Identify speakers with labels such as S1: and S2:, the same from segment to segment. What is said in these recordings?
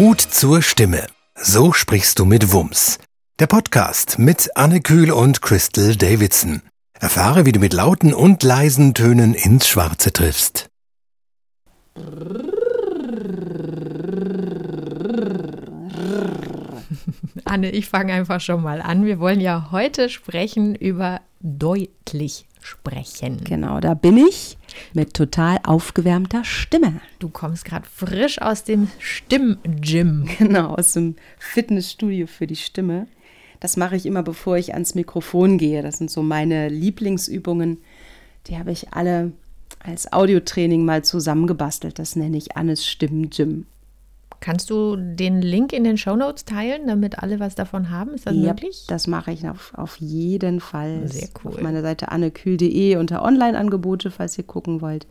S1: Mut zur Stimme. So sprichst du mit Wums. Der Podcast mit Anne Kühl und Crystal Davidson. Erfahre, wie du mit lauten und leisen Tönen ins Schwarze triffst.
S2: Anne, ich fange einfach schon mal an. Wir wollen ja heute sprechen über deutlich sprechen.
S3: Genau, da bin ich mit total aufgewärmter Stimme.
S2: Du kommst gerade frisch aus dem Stimmgym.
S3: Genau, aus dem Fitnessstudio für die Stimme. Das mache ich immer, bevor ich ans Mikrofon gehe. Das sind so meine Lieblingsübungen. Die habe ich alle als Audiotraining mal zusammengebastelt. Das nenne ich Annes Stimmgym.
S2: Kannst du den Link in den Shownotes teilen, damit alle was davon haben? Ist das
S3: ja,
S2: möglich?
S3: Das mache ich auf, auf jeden Fall.
S2: Sehr cool.
S3: Auf meiner Seite annekühl.de unter Online-Angebote, falls ihr gucken wollt.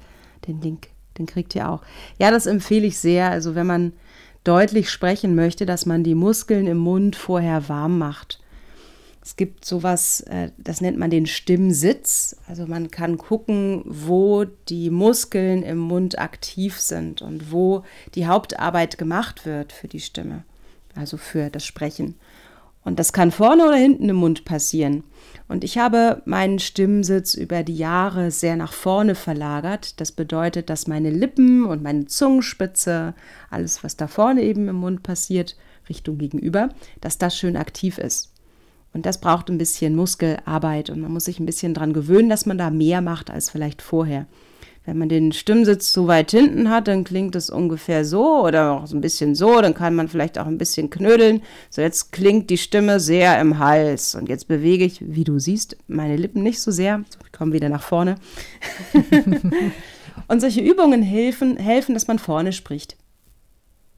S3: Den Link, den kriegt ihr auch. Ja, das empfehle ich sehr. Also wenn man deutlich sprechen möchte, dass man die Muskeln im Mund vorher warm macht. Es gibt sowas, äh, das nennt man den Stimmsitz. Also man kann gucken, wo die Muskeln im Mund aktiv sind und wo die Hauptarbeit gemacht wird für die Stimme, also für das Sprechen. Und das kann vorne oder hinten im Mund passieren. Und ich habe meinen Stimmsitz über die Jahre sehr nach vorne verlagert. Das bedeutet, dass meine Lippen und meine Zungenspitze, alles, was da vorne eben im Mund passiert, Richtung gegenüber, dass das schön aktiv ist. Und das braucht ein bisschen Muskelarbeit und man muss sich ein bisschen daran gewöhnen, dass man da mehr macht als vielleicht vorher. Wenn man den Stimmsitz zu weit hinten hat, dann klingt es ungefähr so oder auch so ein bisschen so, dann kann man vielleicht auch ein bisschen knödeln. So, jetzt klingt die Stimme sehr im Hals und jetzt bewege ich, wie du siehst, meine Lippen nicht so sehr. Ich komme wieder nach vorne. und solche Übungen helfen, helfen, dass man vorne spricht.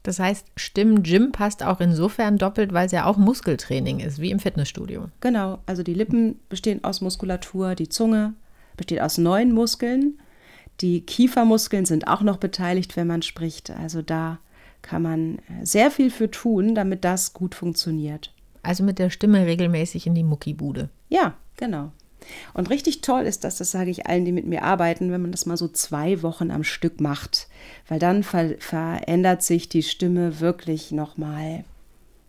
S2: Das heißt, Stimm-Gym passt auch insofern doppelt, weil es ja auch Muskeltraining ist, wie im Fitnessstudio.
S3: Genau, also die Lippen bestehen aus Muskulatur, die Zunge besteht aus neun Muskeln. Die Kiefermuskeln sind auch noch beteiligt, wenn man spricht. Also da kann man sehr viel für tun, damit das gut funktioniert.
S2: Also mit der Stimme regelmäßig in die Muckibude.
S3: Ja, genau. Und richtig toll ist das, das sage ich allen, die mit mir arbeiten, wenn man das mal so zwei Wochen am Stück macht, weil dann ver verändert sich die Stimme wirklich nochmal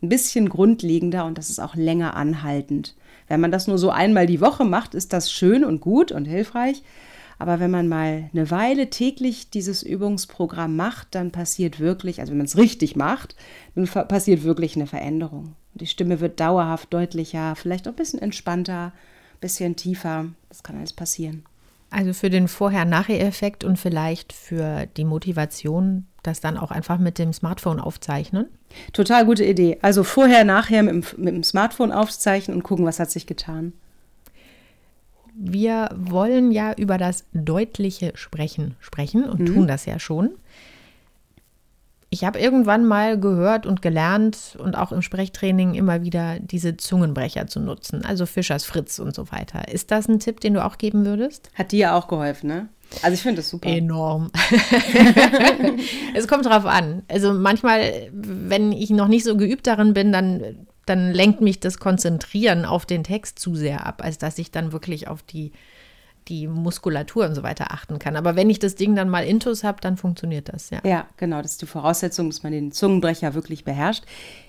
S3: ein bisschen grundlegender und das ist auch länger anhaltend. Wenn man das nur so einmal die Woche macht, ist das schön und gut und hilfreich. Aber wenn man mal eine Weile täglich dieses Übungsprogramm macht, dann passiert wirklich, also wenn man es richtig macht, dann passiert wirklich eine Veränderung. Die Stimme wird dauerhaft deutlicher, vielleicht auch ein bisschen entspannter, bisschen tiefer. Das kann alles passieren.
S2: Also für den Vorher-Nachher-Effekt und vielleicht für die Motivation, das dann auch einfach mit dem Smartphone aufzeichnen?
S3: Total gute Idee. Also vorher, nachher mit dem, mit dem Smartphone aufzeichnen und gucken, was hat sich getan.
S2: Wir wollen ja über das deutliche Sprechen sprechen und mhm. tun das ja schon. Ich habe irgendwann mal gehört und gelernt und auch im Sprechtraining immer wieder diese Zungenbrecher zu nutzen, also Fischers Fritz und so weiter. Ist das ein Tipp, den du auch geben würdest?
S3: Hat dir ja auch geholfen, ne? Also ich finde das super.
S2: Enorm. es kommt drauf an. Also manchmal, wenn ich noch nicht so geübt darin bin, dann, dann lenkt mich das Konzentrieren auf den Text zu sehr ab, als dass ich dann wirklich auf die die Muskulatur und so weiter achten kann. Aber wenn ich das Ding dann mal intus habe, dann funktioniert das, ja.
S3: Ja, genau, das ist die Voraussetzung, dass man den Zungenbrecher wirklich beherrscht.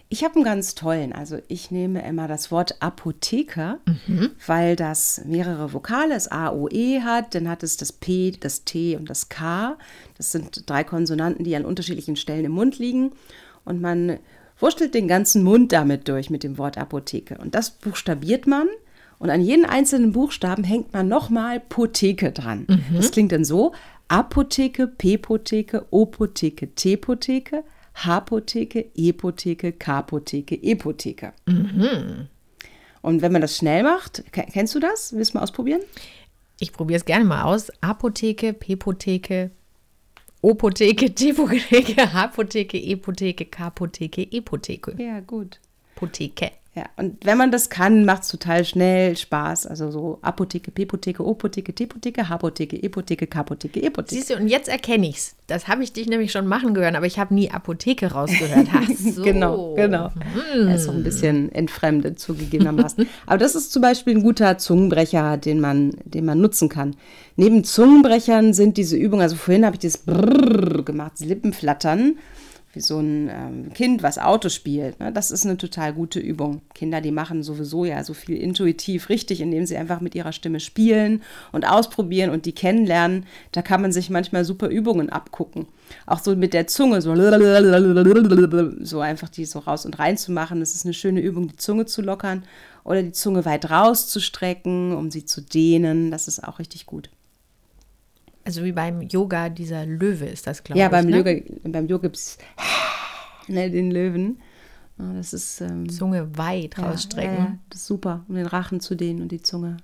S3: Ich habe einen ganz tollen, also ich nehme immer das Wort Apotheker, mhm. weil das mehrere Vokale, das A, O, E hat, dann hat es das P, das T und das K. Das sind drei Konsonanten, die an unterschiedlichen Stellen im Mund liegen. Und man wurstelt den ganzen Mund damit durch mit dem Wort Apotheke. Und das buchstabiert man und an jeden einzelnen Buchstaben hängt man nochmal Potheke dran. Mhm. Das klingt dann so: Apotheke, P-Potheke, O-Potheke, T-Potheke, H-Potheke, E-Potheke, K-Potheke, E-Potheke. Mhm. Und wenn man das schnell macht, kennst du das? Willst du mal ausprobieren?
S2: Ich probiere es gerne mal aus. Apotheke, P-Potheke, O-Potheke, T-Potheke, H-Potheke, E-Potheke, K-Potheke, E-Potheke.
S3: Ja, gut.
S2: Potheke.
S3: Ja, und wenn man das kann, macht es total schnell Spaß. Also so Apotheke, P-Potheke, O-Potheke, T-Potheke, H-Potheke, E-Potheke, K-Potheke, E-Potheke.
S2: Siehst du, und jetzt erkenne ich es. Das habe ich dich nämlich schon machen gehört, aber ich habe nie Apotheke rausgehört. So.
S3: genau, genau. Hm. Er ist so ein bisschen entfremdet zugegebenermaßen. aber das ist zum Beispiel ein guter Zungenbrecher, den man, den man nutzen kann. Neben Zungenbrechern sind diese Übungen, also vorhin habe ich das Brrrr gemacht, das Lippenflattern wie so ein ähm, Kind, was Auto spielt. Ne? Das ist eine total gute Übung. Kinder, die machen sowieso ja so viel intuitiv richtig, indem sie einfach mit ihrer Stimme spielen und ausprobieren und die kennenlernen. Da kann man sich manchmal super Übungen abgucken. Auch so mit der Zunge, so, so einfach die so raus und rein zu machen. Das ist eine schöne Übung, die Zunge zu lockern oder die Zunge weit rauszustrecken, um sie zu dehnen. Das ist auch richtig gut.
S2: Also wie beim Yoga, dieser Löwe ist das, glaube
S3: ja,
S2: ich.
S3: Beim
S2: ne?
S3: Yoga, beim Yoga gibt es ne, den Löwen. Das ist ähm,
S2: Zunge weit
S3: ja,
S2: rausstrecken.
S3: Ja, das ist super, um den Rachen zu dehnen und die Zunge.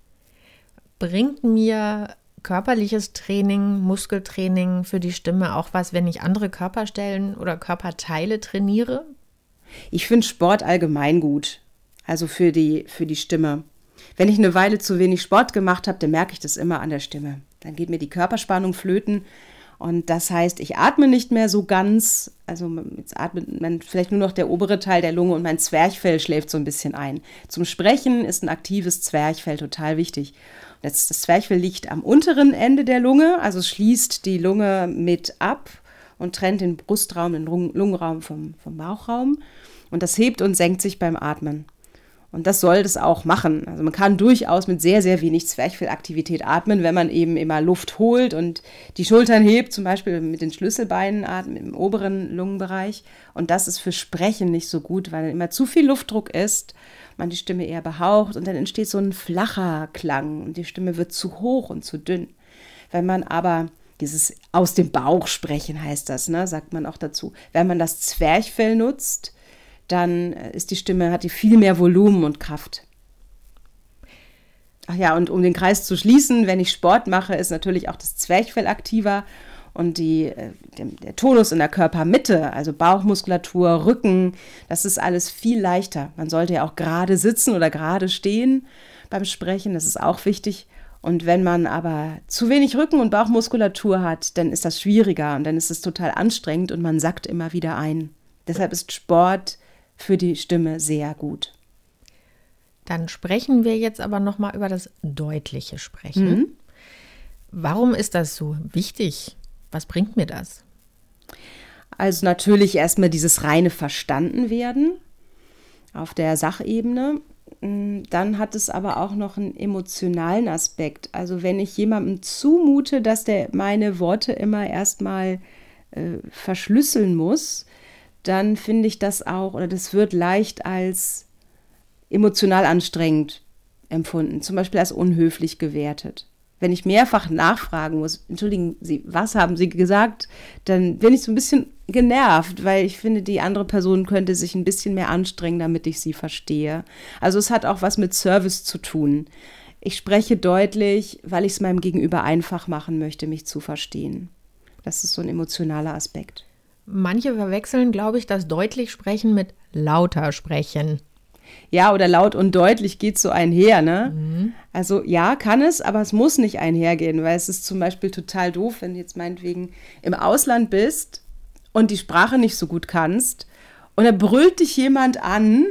S2: Bringt mir körperliches Training, Muskeltraining für die Stimme auch was, wenn ich andere Körperstellen oder Körperteile trainiere?
S3: Ich finde Sport allgemein gut. Also für die, für die Stimme. Wenn ich eine Weile zu wenig Sport gemacht habe, dann merke ich das immer an der Stimme. Dann geht mir die Körperspannung flöten. Und das heißt, ich atme nicht mehr so ganz. Also jetzt atmet man vielleicht nur noch der obere Teil der Lunge und mein Zwerchfell schläft so ein bisschen ein. Zum Sprechen ist ein aktives Zwerchfell total wichtig. Das, das Zwerchfell liegt am unteren Ende der Lunge, also schließt die Lunge mit ab und trennt den Brustraum, den Lungenraum vom, vom Bauchraum. Und das hebt und senkt sich beim Atmen. Und das soll das auch machen. Also man kann durchaus mit sehr, sehr wenig Zwerchfellaktivität atmen, wenn man eben immer Luft holt und die Schultern hebt, zum Beispiel mit den Schlüsselbeinen atmen im oberen Lungenbereich. Und das ist für Sprechen nicht so gut, weil immer zu viel Luftdruck ist, man die Stimme eher behaucht und dann entsteht so ein flacher Klang und die Stimme wird zu hoch und zu dünn. Wenn man aber dieses aus dem Bauch sprechen heißt das, ne, sagt man auch dazu. Wenn man das Zwerchfell nutzt, dann ist die Stimme, hat die viel mehr Volumen und Kraft. Ach ja, und um den Kreis zu schließen, wenn ich Sport mache, ist natürlich auch das Zwerchfell aktiver und die, äh, der, der Tonus in der Körpermitte, also Bauchmuskulatur, Rücken, das ist alles viel leichter. Man sollte ja auch gerade sitzen oder gerade stehen beim Sprechen, das ist auch wichtig. Und wenn man aber zu wenig Rücken- und Bauchmuskulatur hat, dann ist das schwieriger und dann ist es total anstrengend und man sackt immer wieder ein. Deshalb ist Sport für die Stimme sehr gut.
S2: Dann sprechen wir jetzt aber noch mal über das deutliche Sprechen. Mhm. Warum ist das so wichtig? Was bringt mir das?
S3: Also natürlich erstmal dieses reine Verstandenwerden auf der Sachebene. Mm, dann hat es aber auch noch einen emotionalen Aspekt. Also wenn ich jemandem zumute, dass der meine Worte immer erstmal äh, verschlüsseln muss, dann finde ich das auch, oder das wird leicht als emotional anstrengend empfunden, zum Beispiel als unhöflich gewertet. Wenn ich mehrfach nachfragen muss, entschuldigen Sie, was haben Sie gesagt, dann bin ich so ein bisschen genervt, weil ich finde, die andere Person könnte sich ein bisschen mehr anstrengen, damit ich sie verstehe. Also es hat auch was mit Service zu tun. Ich spreche deutlich, weil ich es meinem Gegenüber einfach machen möchte, mich zu verstehen. Das ist so ein emotionaler Aspekt.
S2: Manche verwechseln, glaube ich, das deutlich sprechen mit lauter sprechen.
S3: Ja, oder laut und deutlich geht so einher, ne? Mhm. Also ja, kann es, aber es muss nicht einhergehen, weil es ist zum Beispiel total doof, wenn du jetzt meinetwegen im Ausland bist und die Sprache nicht so gut kannst und da brüllt dich jemand an,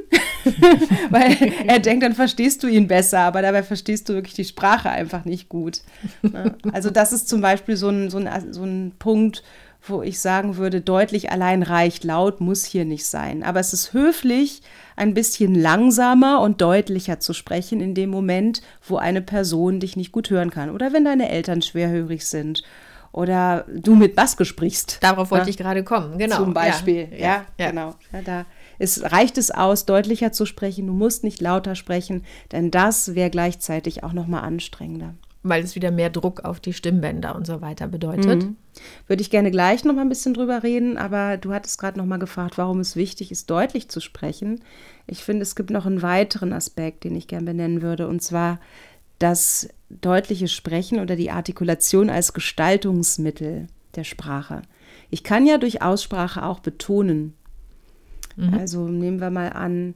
S3: weil er denkt, dann verstehst du ihn besser, aber dabei verstehst du wirklich die Sprache einfach nicht gut. Ne? Also das ist zum Beispiel so ein, so ein, so ein Punkt, wo ich sagen würde, deutlich allein reicht, laut muss hier nicht sein. Aber es ist höflich, ein bisschen langsamer und deutlicher zu sprechen in dem Moment, wo eine Person dich nicht gut hören kann. Oder wenn deine Eltern schwerhörig sind. Oder du mit Baske sprichst.
S2: Darauf wollte ja? ich gerade kommen, genau.
S3: Zum Beispiel, ja, ja, ja. genau. da ist, reicht es aus, deutlicher zu sprechen. Du musst nicht lauter sprechen, denn das wäre gleichzeitig auch nochmal anstrengender
S2: weil es wieder mehr Druck auf die Stimmbänder und so weiter bedeutet. Mhm.
S3: Würde ich gerne gleich noch mal ein bisschen drüber reden, aber du hattest gerade noch mal gefragt, warum es wichtig ist, deutlich zu sprechen. Ich finde, es gibt noch einen weiteren Aspekt, den ich gerne benennen würde, und zwar das deutliche Sprechen oder die Artikulation als Gestaltungsmittel der Sprache. Ich kann ja durch Aussprache auch betonen. Mhm. Also nehmen wir mal an,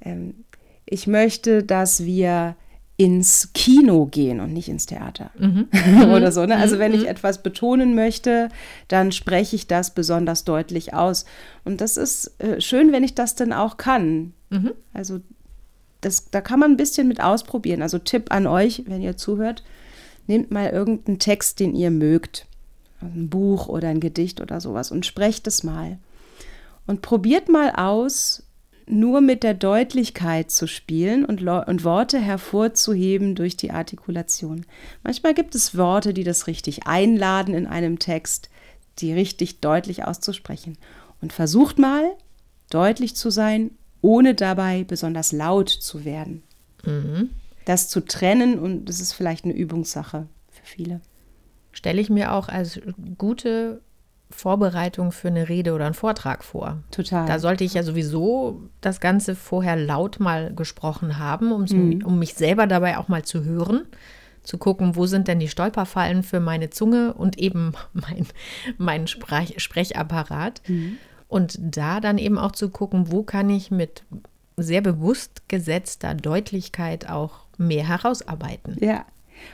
S3: ähm, ich möchte, dass wir ins Kino gehen und nicht ins Theater mhm. oder so. Ne? Also wenn ich mhm. etwas betonen möchte, dann spreche ich das besonders deutlich aus. Und das ist äh, schön, wenn ich das dann auch kann. Mhm. Also das, da kann man ein bisschen mit ausprobieren. Also Tipp an euch, wenn ihr zuhört, nehmt mal irgendeinen Text, den ihr mögt. Also ein Buch oder ein Gedicht oder sowas und sprecht es mal. Und probiert mal aus, nur mit der Deutlichkeit zu spielen und, und, Worte hervorzuheben durch die Artikulation. Manchmal gibt es Worte, die das richtig einladen in einem Text, die richtig deutlich auszusprechen. Und versucht mal, deutlich zu sein, ohne dabei besonders laut zu werden. Mhm. Das zu trennen und das ist vielleicht eine Übungssache für viele.
S2: Stelle ich mir auch als gute Vorbereitung für eine Rede oder einen Vortrag vor.
S3: Total.
S2: Da sollte ich ja sowieso das Ganze vorher laut mal gesprochen haben, um, mhm. um mich selber dabei auch mal zu hören, zu gucken, wo sind denn die Stolperfallen für meine Zunge und eben mein, mein Sprech Sprechapparat. Mhm. Und da dann eben auch zu gucken, wo kann ich mit sehr bewusst gesetzter Deutlichkeit auch mehr herausarbeiten.
S3: Ja.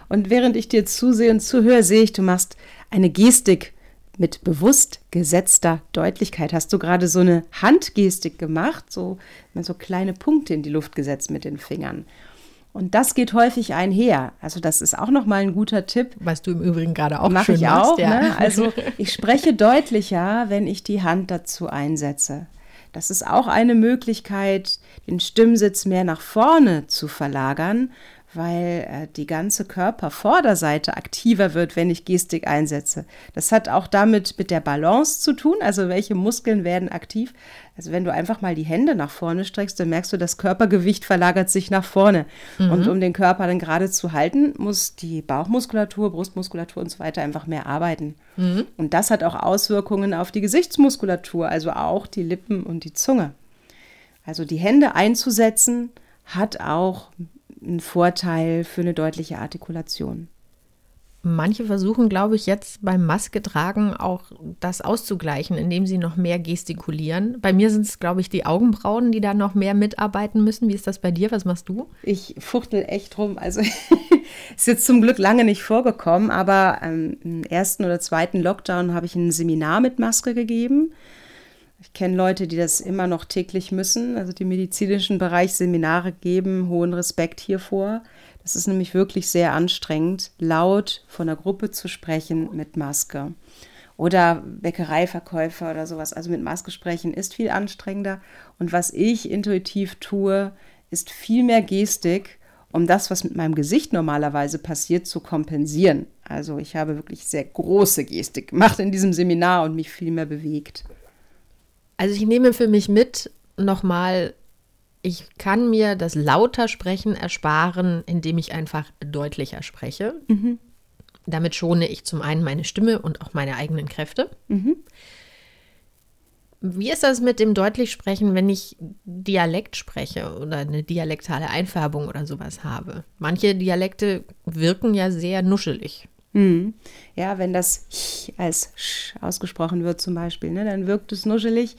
S3: Und während ich dir zusehe und zuhöre, sehe ich, du machst eine Gestik mit bewusst gesetzter Deutlichkeit. Hast du gerade so eine Handgestik gemacht, so, so kleine Punkte in die Luft gesetzt mit den Fingern. Und das geht häufig einher. Also das ist auch nochmal ein guter Tipp.
S2: Was du im Übrigen gerade auch
S3: Mach ich
S2: machst,
S3: auch. Ja. Ne? Also ich spreche deutlicher, wenn ich die Hand dazu einsetze. Das ist auch eine Möglichkeit, den Stimmsitz mehr nach vorne zu verlagern, weil äh, die ganze Körpervorderseite aktiver wird, wenn ich Gestik einsetze. Das hat auch damit mit der Balance zu tun, also welche Muskeln werden aktiv. Also wenn du einfach mal die Hände nach vorne streckst, dann merkst du, das Körpergewicht verlagert sich nach vorne. Mhm. Und um den Körper dann gerade zu halten, muss die Bauchmuskulatur, Brustmuskulatur und so weiter einfach mehr arbeiten. Mhm. Und das hat auch Auswirkungen auf die Gesichtsmuskulatur, also auch die Lippen und die Zunge. Also die Hände einzusetzen hat auch ein Vorteil für eine deutliche Artikulation.
S2: Manche versuchen, glaube ich, jetzt beim Maske tragen auch das auszugleichen, indem sie noch mehr gestikulieren. Bei mir sind es, glaube ich, die Augenbrauen, die da noch mehr mitarbeiten müssen. Wie ist das bei dir? Was machst du?
S3: Ich fuchtel echt rum. Also ist jetzt zum Glück lange nicht vorgekommen, aber ähm, im ersten oder zweiten Lockdown habe ich ein Seminar mit Maske gegeben. Ich kenne Leute, die das immer noch täglich müssen, also die medizinischen Bereich Seminare geben, hohen Respekt hiervor. Das ist nämlich wirklich sehr anstrengend, laut von der Gruppe zu sprechen mit Maske. Oder Bäckereiverkäufer oder sowas. Also mit Maske sprechen ist viel anstrengender. Und was ich intuitiv tue, ist viel mehr Gestik, um das, was mit meinem Gesicht normalerweise passiert, zu kompensieren. Also ich habe wirklich sehr große Gestik gemacht in diesem Seminar und mich viel mehr bewegt.
S2: Also ich nehme für mich mit nochmal, ich kann mir das lauter Sprechen ersparen, indem ich einfach deutlicher spreche. Mhm. Damit schone ich zum einen meine Stimme und auch meine eigenen Kräfte. Mhm. Wie ist das mit dem deutlich sprechen, wenn ich Dialekt spreche oder eine dialektale Einfärbung oder sowas habe? Manche Dialekte wirken ja sehr nuschelig.
S3: Mhm. Ja, wenn das Ch als Sch ausgesprochen wird zum Beispiel, ne, dann wirkt es nuschelig.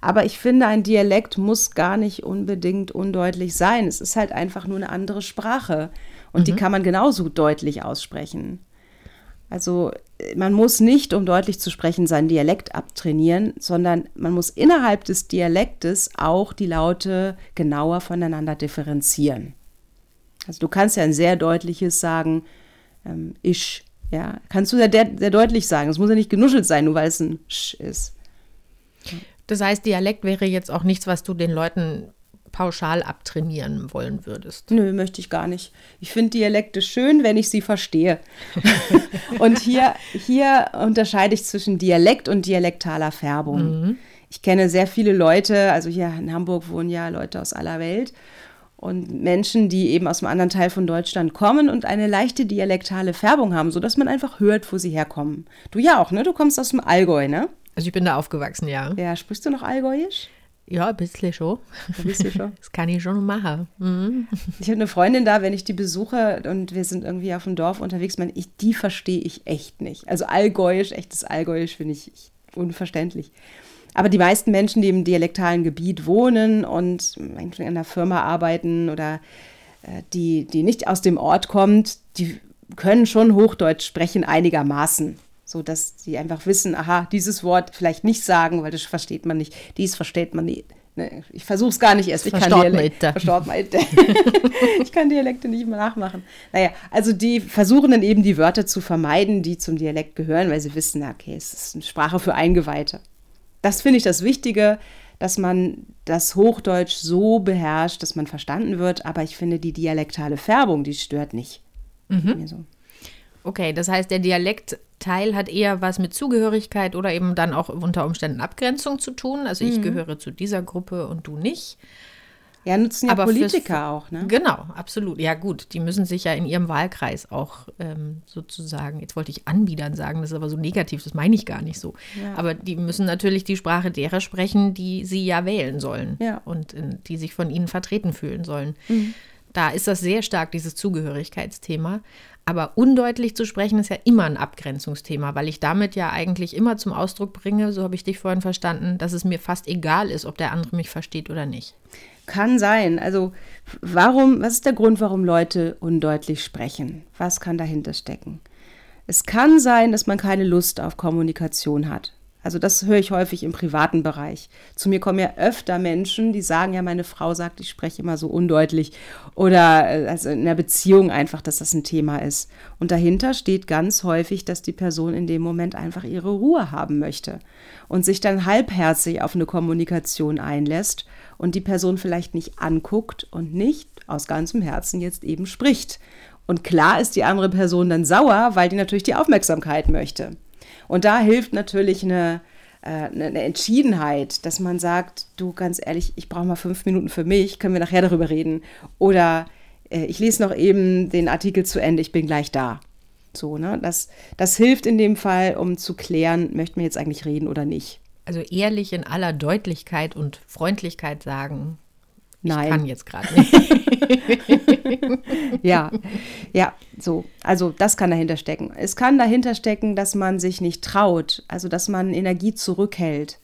S3: Aber ich finde, ein Dialekt muss gar nicht unbedingt undeutlich sein. Es ist halt einfach nur eine andere Sprache. Und mhm. die kann man genauso deutlich aussprechen. Also man muss nicht, um deutlich zu sprechen, seinen Dialekt abtrainieren, sondern man muss innerhalb des Dialektes auch die Laute genauer voneinander differenzieren. Also du kannst ja ein sehr deutliches sagen, ähm, ich, ja, kannst du sehr, sehr deutlich sagen. Es muss ja nicht genuschelt sein, nur weil es ein Sch ist.
S2: Das heißt, Dialekt wäre jetzt auch nichts, was du den Leuten pauschal abtrainieren wollen würdest.
S3: Nö, möchte ich gar nicht. Ich finde Dialekte schön, wenn ich sie verstehe. und hier, hier unterscheide ich zwischen Dialekt und dialektaler Färbung. Mhm. Ich kenne sehr viele Leute, also hier in Hamburg wohnen ja Leute aus aller Welt und Menschen, die eben aus einem anderen Teil von Deutschland kommen und eine leichte dialektale Färbung haben, sodass man einfach hört, wo sie herkommen. Du ja auch, ne? Du kommst aus dem Allgäu, ne?
S2: Also ich bin da aufgewachsen, ja.
S3: Ja, sprichst du noch Allgäuisch?
S2: Ja, ein bisschen schon.
S3: Ein bisschen schon.
S2: Das kann ich schon machen. Mhm.
S3: Ich habe eine Freundin da, wenn ich die besuche und wir sind irgendwie auf dem Dorf unterwegs, man, ich, die verstehe ich echt nicht. Also Allgäuisch, echtes Allgäuisch finde ich unverständlich. Aber die meisten Menschen, die im dialektalen Gebiet wohnen und in einer Firma arbeiten oder äh, die, die nicht aus dem Ort kommt, die können schon Hochdeutsch sprechen einigermaßen. So dass sie einfach wissen, aha, dieses Wort vielleicht nicht sagen, weil das versteht man nicht. Dies versteht man nicht. Ne, ich versuche es gar nicht erst. Ich kann, Dialekte. ich kann Dialekte nicht mehr nachmachen. Naja, also die versuchen dann eben die Wörter zu vermeiden, die zum Dialekt gehören, weil sie wissen, okay, es ist eine Sprache für Eingeweihte. Das finde ich das Wichtige, dass man das Hochdeutsch so beherrscht, dass man verstanden wird. Aber ich finde, die dialektale Färbung, die stört nicht. Mhm. So.
S2: Okay, das heißt, der Dialektteil hat eher was mit Zugehörigkeit oder eben dann auch unter Umständen Abgrenzung zu tun. Also ich mhm. gehöre zu dieser Gruppe und du nicht.
S3: Ja, nutzen ja Aber Politiker auch, ne?
S2: Genau, absolut. Ja, gut, die müssen sich ja in ihrem Wahlkreis auch ähm, sozusagen, jetzt wollte ich anbiedern sagen, das ist aber so negativ, das meine ich gar nicht so. Ja. Aber die müssen natürlich die Sprache derer sprechen, die sie ja wählen sollen ja. und in, die sich von ihnen vertreten fühlen sollen. Mhm. Da ist das sehr stark, dieses Zugehörigkeitsthema. Aber undeutlich zu sprechen ist ja immer ein Abgrenzungsthema, weil ich damit ja eigentlich immer zum Ausdruck bringe, so habe ich dich vorhin verstanden, dass es mir fast egal ist, ob der andere mich versteht oder nicht.
S3: Kann sein. Also warum, was ist der Grund, warum Leute undeutlich sprechen? Was kann dahinter stecken? Es kann sein, dass man keine Lust auf Kommunikation hat. Also das höre ich häufig im privaten Bereich. Zu mir kommen ja öfter Menschen, die sagen, ja, meine Frau sagt, ich spreche immer so undeutlich. Oder äh, also in der Beziehung einfach, dass das ein Thema ist. Und dahinter steht ganz häufig, dass die Person in dem Moment einfach ihre Ruhe haben möchte und sich dann halbherzig auf eine Kommunikation einlässt und die Person vielleicht nicht anguckt und nicht aus ganzem Herzen jetzt eben spricht. Und klar ist die andere Person dann sauer, weil die natürlich die Aufmerksamkeit möchte. Und da hilft natürlich eine, äh, eine Entschiedenheit, dass man sagt, du ganz ehrlich, ich brauche mal fünf Minuten für mich, können wir nachher darüber reden. Oder äh, ich lese noch eben den Artikel zu Ende, ich bin gleich da. So, ne? Das, das hilft in dem Fall, um zu klären, möchten wir jetzt eigentlich reden oder nicht.
S2: Also ehrlich in aller Deutlichkeit und Freundlichkeit sagen,
S3: Nein.
S2: Ich kann jetzt gerade nicht.
S3: ja, ja, so. Also das kann dahinter stecken. Es kann dahinter stecken, dass man sich nicht traut, also dass man Energie zurückhält.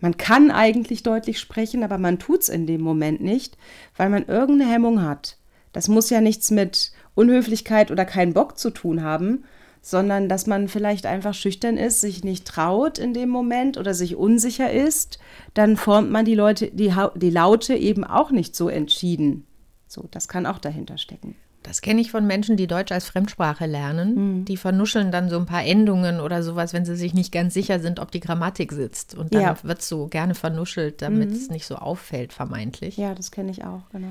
S3: Man kann eigentlich deutlich sprechen, aber man tut es in dem Moment nicht, weil man irgendeine Hemmung hat. Das muss ja nichts mit Unhöflichkeit oder keinen Bock zu tun haben, sondern dass man vielleicht einfach schüchtern ist, sich nicht traut in dem Moment oder sich unsicher ist, dann formt man die Leute, die, die Laute eben auch nicht so entschieden. So, das kann auch dahinter stecken.
S2: Das kenne ich von Menschen, die Deutsch als Fremdsprache lernen. Mhm. Die vernuscheln dann so ein paar Endungen oder sowas, wenn sie sich nicht ganz sicher sind, ob die Grammatik sitzt. Und dann ja. wird so gerne vernuschelt, damit mhm. es nicht so auffällt, vermeintlich.
S3: Ja, das kenne ich auch, genau.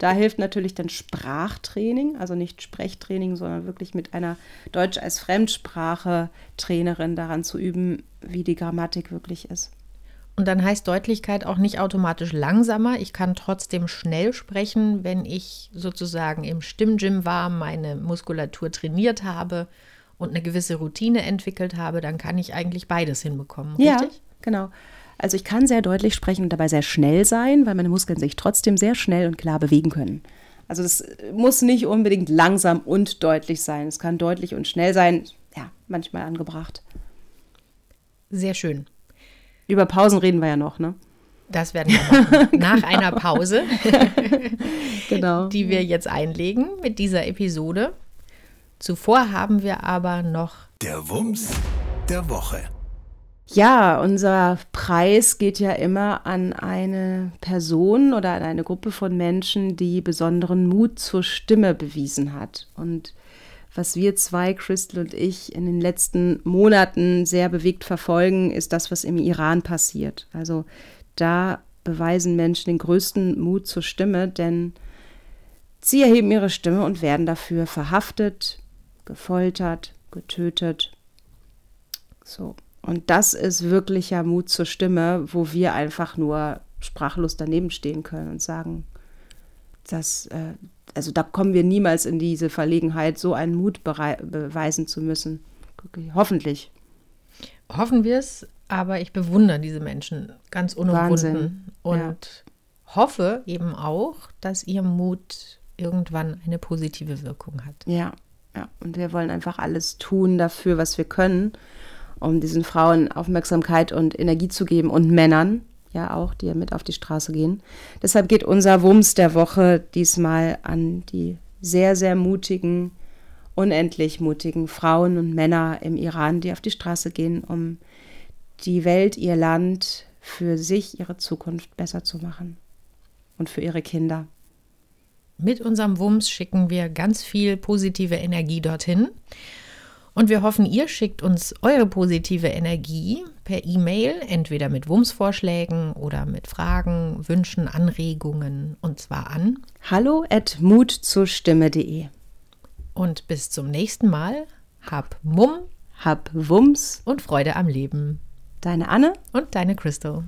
S3: Da hilft natürlich dann Sprachtraining, also nicht Sprechtraining, sondern wirklich mit einer Deutsch als Fremdsprache Trainerin daran zu üben, wie die Grammatik wirklich ist.
S2: Und dann heißt Deutlichkeit auch nicht automatisch langsamer. Ich kann trotzdem schnell sprechen, wenn ich sozusagen im Stimmgym war, meine Muskulatur trainiert habe und eine gewisse Routine entwickelt habe, dann kann ich eigentlich beides hinbekommen,
S3: richtig? Ja, genau. Also ich kann sehr deutlich sprechen und dabei sehr schnell sein, weil meine Muskeln sich trotzdem sehr schnell und klar bewegen können. Also das muss nicht unbedingt langsam und deutlich sein. Es kann deutlich und schnell sein, ja, manchmal angebracht.
S2: Sehr schön.
S3: Über Pausen reden wir ja noch, ne?
S2: Das werden wir machen. Nach genau. einer Pause, genau. die wir jetzt einlegen mit dieser Episode. Zuvor haben wir aber noch
S1: der Wumms der Woche.
S3: Ja, unser Preis geht ja immer an eine Person oder an eine Gruppe von Menschen, die besonderen Mut zur Stimme bewiesen hat. Und was wir zwei, Crystal und ich, in den letzten Monaten sehr bewegt verfolgen, ist das, was im Iran passiert. Also da beweisen Menschen den größten Mut zur Stimme, denn sie erheben ihre Stimme und werden dafür verhaftet, gefoltert, getötet. So. Und das ist wirklicher Mut zur Stimme, wo wir einfach nur sprachlos daneben stehen können und sagen, dass, äh, also da kommen wir niemals in diese Verlegenheit, so einen Mut beweisen zu müssen. Hoffentlich.
S2: Hoffen wir es, aber ich bewundere diese Menschen ganz unumwunden Wahnsinn. und ja. hoffe eben auch, dass ihr Mut irgendwann eine positive Wirkung hat.
S3: Ja, ja. Und wir wollen einfach alles tun dafür, was wir können um diesen Frauen Aufmerksamkeit und Energie zu geben und Männern, ja auch, die ja mit auf die Straße gehen. Deshalb geht unser Wumms der Woche diesmal an die sehr, sehr mutigen, unendlich mutigen Frauen und Männer im Iran, die auf die Straße gehen, um die Welt, ihr Land, für sich, ihre Zukunft besser zu machen und für ihre Kinder.
S2: Mit unserem Wumms schicken wir ganz viel positive Energie dorthin. Und wir hoffen, ihr schickt uns eure positive Energie per E-Mail, entweder mit Wumms-Vorschlägen oder mit Fragen, Wünschen, Anregungen und zwar an
S3: hallo at mutzustimme.de.
S2: Und bis zum nächsten Mal. Hab Mumm,
S3: hab Wumms
S2: und Freude am Leben.
S3: Deine Anne
S2: und deine Crystal.